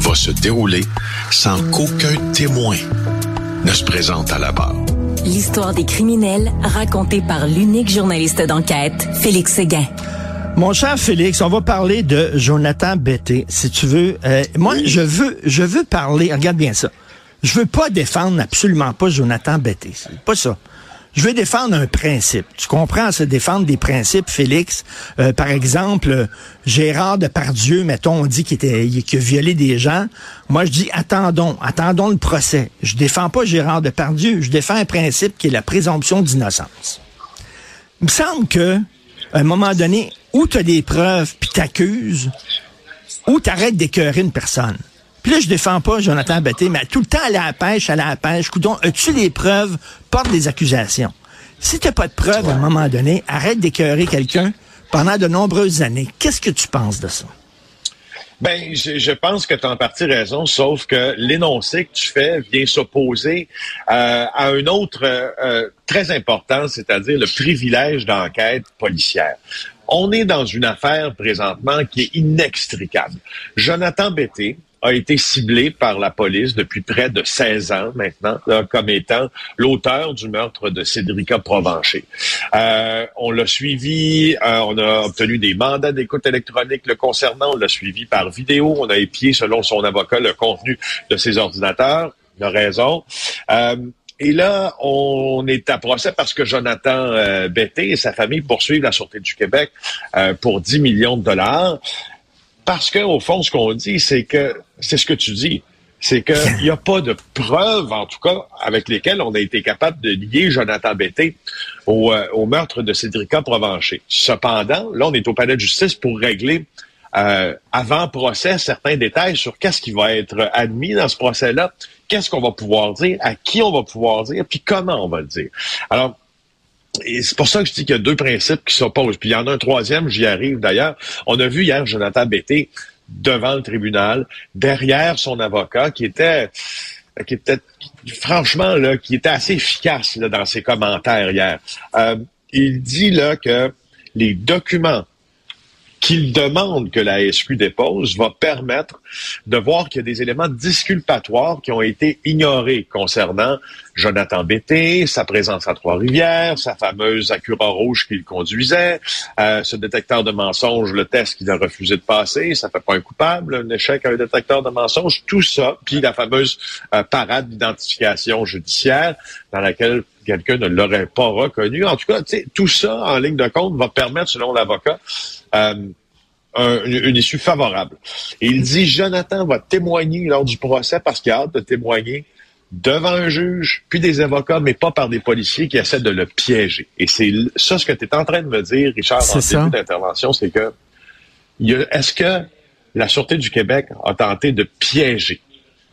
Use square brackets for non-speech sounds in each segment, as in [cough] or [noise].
va se dérouler sans qu'aucun témoin ne se présente à la barre. L'histoire des criminels racontée par l'unique journaliste d'enquête, Félix Séguin. Mon cher Félix, on va parler de Jonathan Betté, si tu veux. Euh, moi, je veux, je veux parler. Regarde bien ça. Je veux pas défendre absolument pas Jonathan Betté. C'est pas ça. Je veux défendre un principe. Tu comprends, se défendre des principes, Félix? Euh, par exemple, Gérard Depardieu, mettons, on dit qu'il était, qu'il a violé des gens. Moi, je dis attendons, attendons le procès. Je défends pas Gérard Depardieu. Je défends un principe qui est la présomption d'innocence. Il me semble que, un moment donné, où tu as des preuves puis t'accuses, ou t'arrêtes d'écœurer une personne? Puis là, je défends pas Jonathan Betté, mais tout le temps à la pêche, à la pêche. Coudon, as-tu des preuves? Porte des accusations? Si t'as pas de preuves, à un moment donné, arrête d'écœurer quelqu'un pendant de nombreuses années. Qu'est-ce que tu penses de ça? Ben, je, je pense que tu as en partie raison, sauf que l'énoncé que tu fais vient s'opposer euh, à un autre euh, euh, très important, c'est-à-dire le privilège d'enquête policière. On est dans une affaire présentement qui est inextricable. Jonathan Betté, a été ciblé par la police depuis près de 16 ans maintenant là, comme étant l'auteur du meurtre de Cédrica Provencher. Euh, on l'a suivi, euh, on a obtenu des mandats d'écoute électronique le concernant, on l'a suivi par vidéo, on a épié selon son avocat le contenu de ses ordinateurs. Il a raison. Euh, et là, on est à procès parce que Jonathan euh, Betté et sa famille poursuivent la Sûreté du Québec euh, pour 10 millions de dollars. Parce que, au fond, ce qu'on dit, c'est que c'est ce que tu dis. C'est qu'il [laughs] n'y a pas de preuves, en tout cas, avec lesquelles on a été capable de lier Jonathan Betté au, euh, au meurtre de Cédrica Provencher. Cependant, là, on est au palais de justice pour régler euh, avant procès certains détails sur qu'est-ce qui va être admis dans ce procès-là, qu'est-ce qu'on va pouvoir dire, à qui on va pouvoir dire, puis comment on va le dire. Alors, et c'est pour ça que je dis qu'il y a deux principes qui s'opposent. Puis il y en a un troisième, j'y arrive d'ailleurs. On a vu hier Jonathan Betté devant le tribunal, derrière son avocat, qui était qui était franchement là, qui était assez efficace là, dans ses commentaires hier. Euh, il dit là que les documents qu'il demande que la SQ dépose va permettre de voir qu'il y a des éléments disculpatoires qui ont été ignorés concernant Jonathan Betté, sa présence à Trois-Rivières, sa fameuse Acura rouge qu'il conduisait, euh, ce détecteur de mensonges, le test qu'il a refusé de passer, ça fait pas un coupable, un échec à un détecteur de mensonges, tout ça, puis la fameuse euh, parade d'identification judiciaire dans laquelle quelqu'un ne l'aurait pas reconnu. En tout cas, tout ça, en ligne de compte, va permettre, selon l'avocat, euh, un, une issue favorable. Il dit, Jonathan va témoigner lors du procès parce qu'il a hâte de témoigner devant un juge, puis des avocats, mais pas par des policiers qui essaient de le piéger. Et c'est ça ce que tu es en train de me dire, Richard, en début d'intervention, c'est que est-ce que la Sûreté du Québec a tenté de piéger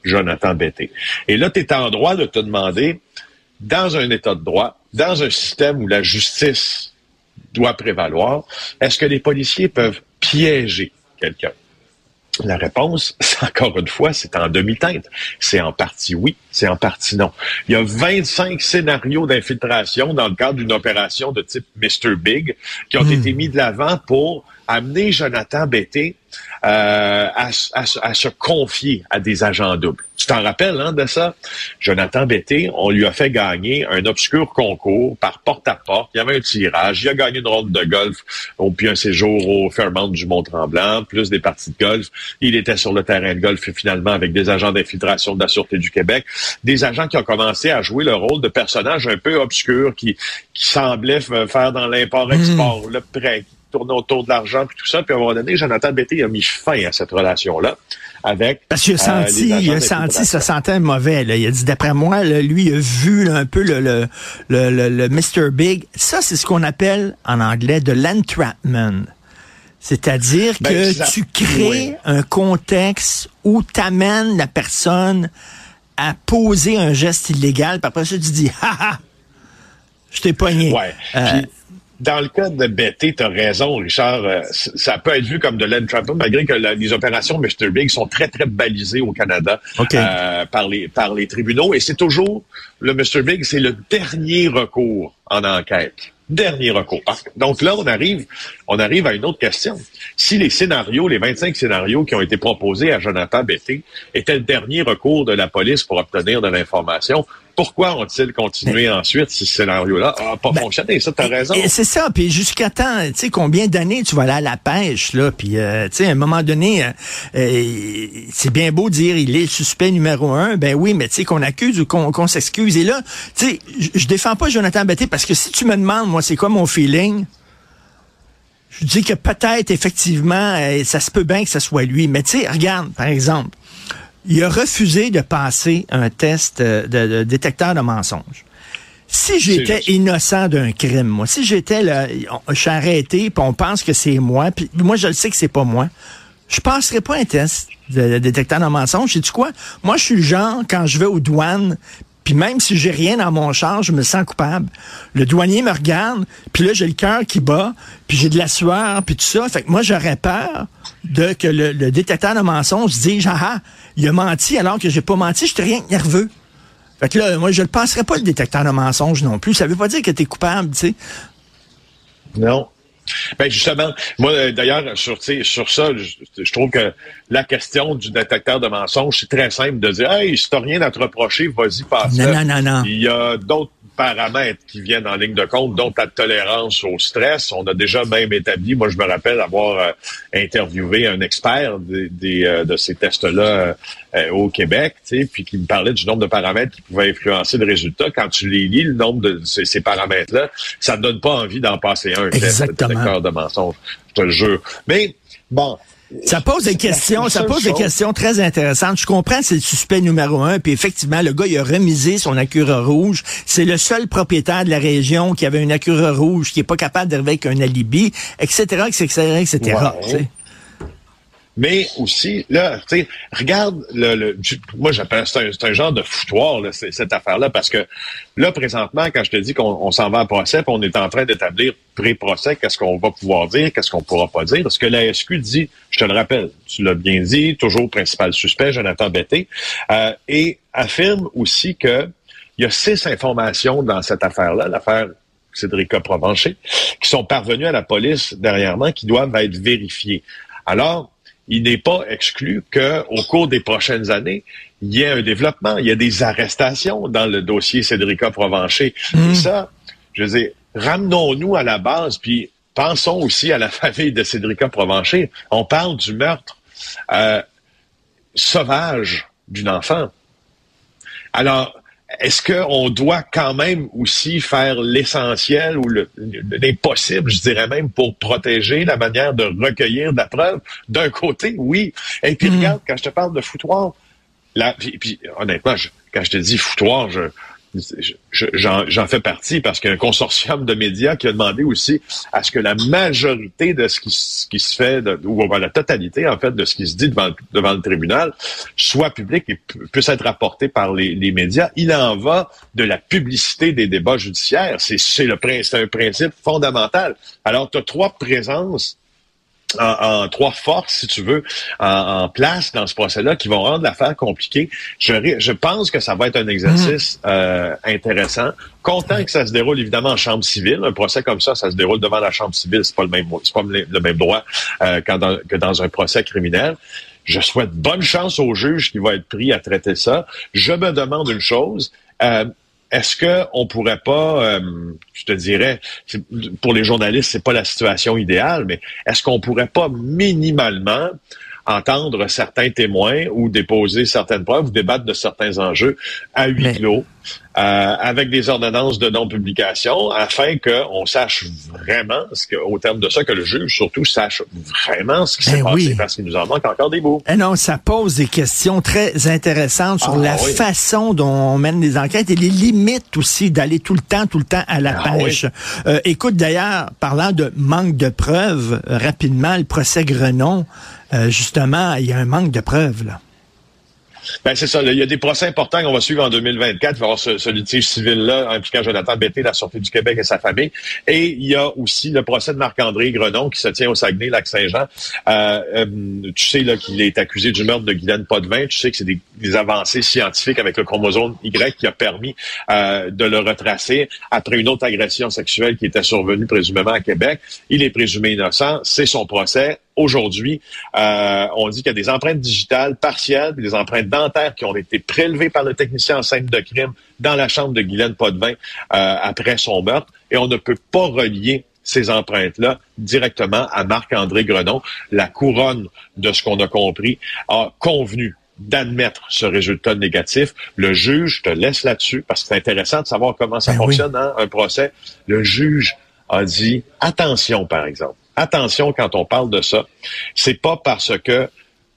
Jonathan Betté? Et là, tu es en droit de te demander, dans un État de droit, dans un système où la justice doit prévaloir, est-ce que les policiers peuvent piéger quelqu'un? La réponse, [laughs] encore une fois, c'est en demi-teinte. C'est en partie oui, c'est en partie non. Il y a 25 scénarios d'infiltration dans le cadre d'une opération de type Mr. Big qui ont été mis de l'avant pour amené Jonathan Betté euh, à, se confier à des agents doubles. Tu t'en rappelles hein, de ça? Jonathan Betté, on lui a fait gagner un obscur concours par porte-à-porte. Il y avait un tirage. Il a gagné une ronde de golf puis un séjour au Fairmount du Mont-Tremblant, plus des parties de golf. Il était sur le terrain de golf finalement avec des agents d'infiltration de la Sûreté du Québec. Des agents qui ont commencé à jouer le rôle de personnages un peu obscurs qui, qui semblaient faire dans l'import-export, mmh. le prêt, tourner autour de l'argent puis tout ça. Puis à un moment donné, Jonathan Betté a mis fin à cette relation-là avec. Parce qu'il a euh, senti, il a senti, ça sentait mauvais. Là. Il a dit, d'après moi, lui, il a vu un peu le, le, le, le, Mr. Big. Ça, c'est ce qu'on appelle en anglais de l'entrapment. C'est-à-dire ben, que tu crées un contexte où tu amènes la personne à poser un geste illégal, puis après ça, tu dis, [laughs] ha ha, je t'ai pogné. Ouais. Euh, dans le cas de Betty, tu as raison, Richard. Euh, ça peut être vu comme de l'entrapment, malgré que les opérations Mr. Big sont très, très balisées au Canada euh, par, les, par les tribunaux. Et c'est toujours, le Mr. Big, c'est le dernier recours en enquête. Dernier recours. Donc là, on arrive, on arrive à une autre question. Si les scénarios, les 25 scénarios qui ont été proposés à Jonathan Betty étaient le dernier recours de la police pour obtenir de l'information, pourquoi ont-ils continué ensuite si ce scénario-là? N'a pas ben, fonctionné? Ça, t'as raison. C'est ça. Puis jusqu'à temps, tu sais, combien d'années tu vas aller à la pêche, là? Puis, euh, tu sais, à un moment donné, euh, euh, c'est bien beau dire il est suspect numéro un. Ben oui, mais tu sais, qu'on accuse ou qu'on s'excuse. Et là, tu sais, je défends pas Jonathan Betté parce que si tu me demandes, moi, c'est quoi mon feeling? Je dis que peut-être, effectivement, ça se peut bien que ce soit lui. Mais tu sais, regarde, par exemple, il a refusé de passer un test de, détecteur de mensonges. Si j'étais innocent d'un crime, moi, si j'étais là, je suis arrêté, puis on pense que c'est moi, puis moi je le sais que c'est pas moi, je passerai pas un test de, détecteur de mensonges. Sais-tu quoi? Moi, je suis le genre, quand je vais aux douanes, puis même si j'ai rien dans mon char, je me sens coupable. Le douanier me regarde, puis là, j'ai le cœur qui bat, puis j'ai de la sueur, puis tout ça. Fait que moi, j'aurais peur de que le, détecteur de mensonges dise, ah, ah, il a menti alors que j'ai pas menti, j'étais rien que nerveux. Fait que là, moi, je ne passerai pas le détecteur de mensonges non plus. Ça veut pas dire que tu es coupable, tu sais. Non. Ben justement, moi euh, d'ailleurs sur sur ça, je, trouve que la question du détecteur de mensonges, c'est très simple de dire Hey, si t'as rien à te reprocher, vas-y passe. Non, non, non, non. Il y a d'autres paramètres qui viennent en ligne de compte, dont ta tolérance au stress. On a déjà même établi, moi je me rappelle avoir euh, interviewé un expert des, euh, de ces tests-là euh, au Québec, puis qui me parlait du nombre de paramètres qui pouvaient influencer le résultat. Quand tu les lis, le nombre de ces, paramètres-là, ça ne donne pas envie d'en passer un Exactement. test de mensonge, je te le jure. Mais bon, ça pose des questions, ça pose des questions très intéressantes. Je comprends, c'est le suspect numéro un, puis effectivement, le gars, il a remisé son Acura rouge. C'est le seul propriétaire de la région qui avait une Acura rouge, qui est pas capable d'arriver avec un alibi, etc., etc., etc. Mais aussi, là, tu sais, regarde, le, le moi j'appelle c'est un, un, genre de foutoir, là, cette affaire-là, parce que là, présentement, quand je te dis qu'on s'en va à procès, on est en train d'établir pré-procès, qu'est-ce qu'on va pouvoir dire, qu'est-ce qu'on pourra pas dire. Ce que la SQ dit, je te le rappelle, tu l'as bien dit, toujours principal suspect, Jonathan Betté, euh, et affirme aussi que il y a six informations dans cette affaire-là, l'affaire Cédric Provencher, qui sont parvenues à la police dernièrement, qui doivent être vérifiées. Alors, il n'est pas exclu qu'au cours des prochaines années, il y ait un développement, il y a des arrestations dans le dossier Cédrica Provencher. Et hmm. ça, je veux dire, ramenons-nous à la base, puis pensons aussi à la [laughs] famille de Cédrica Provencher. On parle du meurtre euh, sauvage d'une enfant. Alors, est-ce qu'on doit quand même aussi faire l'essentiel ou l'impossible, je dirais même, pour protéger la manière de recueillir de la preuve? D'un côté, oui. Et puis, hmm. regarde, quand je te parle de foutoir, là, puis, honnêtement, quand je te dis foutoir, je, j'en fais partie parce qu'il y a un consortium de médias qui a demandé aussi à ce que la majorité de ce qui, se fait, de, ou la totalité en fait de ce qui se dit devant, devant le tribunal, soit public et puisse être rapporté par les, médias. Il en va de la publicité des débats judiciaires. C'est le un principe fondamental. Alors, tu as trois présences en, trois forces, si tu veux, en, place dans ce procès-là qui vont rendre l'affaire compliquée. Je, je pense que ça va être un exercice mhm. euh, intéressant. Content que ça se déroule évidemment en chambre civile. Un procès comme ça, ça se déroule devant la chambre civile. C'est pas le même, c'est pas le même droit euh, dans, que dans un procès criminel. Je souhaite bonne chance au juge qui va être pris à traiter ça. Je me demande une chose. Euh, est-ce que on pourrait pas, euh, je te dirais, pour les journalistes, c'est pas la situation idéale, mais est-ce qu'on pourrait pas minimalement entendre certains témoins ou déposer certaines preuves ou débattre de certains enjeux à huis clos? Euh, avec des ordonnances de non-publication afin qu'on sache vraiment, ce que, au terme de ça, que le juge surtout sache vraiment ce qui s'est ben passé parce qu'il nous en manque encore des bouts. Eh non, ça pose des questions très intéressantes sur ah la façon dont on mène des enquêtes et les limites aussi d'aller tout le temps, tout le temps à la ah pêche. Euh, écoute, d'ailleurs, parlant de manque de preuves, euh, rapidement, le procès Grenon, justement, il y a un manque de preuves, là. Ben c'est ça. il y a des procès importants qu'on va suivre en 2024. Il va y avoir ce, litige civil-là impliquant Jonathan Betté, la sortie du Québec et sa famille. Et il y a aussi le procès de Marc-André Grenon qui se tient au Saguenay, Lac-Saint-Jean. Euh, euh, tu sais qu'il est accusé du meurtre de Guylaine Potvin. Tu sais que c'est des, avancées scientifiques avec le chromosome Y qui a permis euh, de le retracer après une autre agression sexuelle qui était survenue présumément à Québec. Il est présumé innocent. C'est son procès aujourd'hui, euh, on dit qu'il y a des empreintes digitales partielles, des empreintes dentaires qui ont été prélevées par le technicien en scène de crime dans la chambre de Guylaine Potvin euh, après son meurtre, et on ne peut pas relier ces empreintes-là directement à Marc-André Grenon. La couronne de ce qu'on a compris a convenu d'admettre ce résultat négatif. Le juge te laisse là-dessus parce que c'est intéressant de savoir comment ça ben fonctionne, hein, un procès. Le juge a dit attention, par exemple attention quand on parle de ça. C'est pas parce que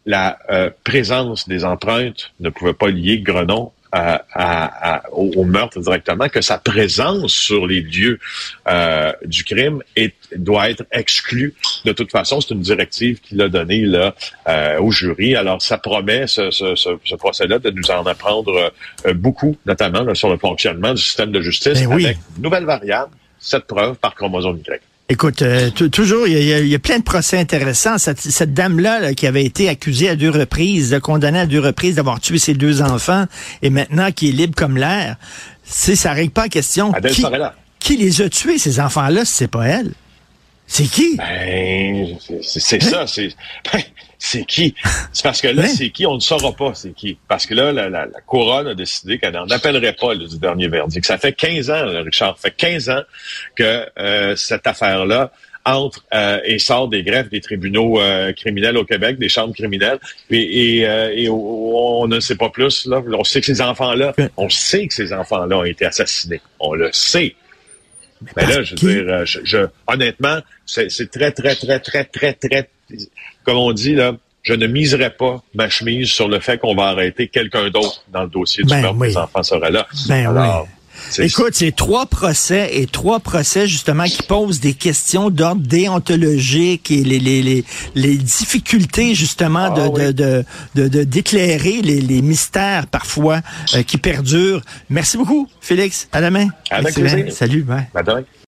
la euh, présence des empreintes ne pouvait pas lier Grenon à, au, meurtre directement, que sa présence sur les lieux euh, du crime est, doit être exclue. De toute façon, c'est une directive qu'il a donnée là, euh, au jury. Alors, ça promet, ce, ce, ce, procès-là, de nous en apprendre beaucoup, notamment sur le fonctionnement du système de justice, ben avec une nouvelle variable, cette preuve par chromosome Y. Écoute, euh, toujours, il y, a, plein de procès intéressants. Cette, dame-là qui avait été accusée à deux reprises, condamnée à deux reprises d'avoir tué ses deux enfants, et maintenant qui est libre comme l'air, c'est ça règle pas la question. Qui, qui, les a tués, ces enfants-là, si c'est pas elle? C'est qui? Ben, c'est ça. C'est ben, c'est qui? C'est parce que là, c'est qui? On ne saura pas c'est qui. Parce que là, la, couronne a décidé qu'elle n'en appellerait pas le du dernier verdict. Ça fait 15 ans, Richard, ça fait 15 ans que euh, cette affaire-là entre euh, et sort des greffes des tribunaux euh, criminels au Québec, des chambres criminelles, et, et, on ne sait pas plus. Là. On sait que ces enfants-là, on sait que ces enfants-là ont été assassinés. On le sait. Mais, là, je veux dire, je, honnêtement, c'est très, très, très, très, très, très comme on dit, là, je ne miserai pas ma chemise sur le fait qu'on va arrêter quelqu'un d'autre dans le dossier du ben meurtre des enfants sera là. Ben Alors, Écoute, c'est trois procès et trois procès justement qui posent des questions d'ordre déontologique et les, les, les, les difficultés justement de, ah de, de, de, d'éclairer les, les mystères parfois euh, qui perdurent. Merci beaucoup, Félix. À la main. Avec plaisir. Salut. Bye.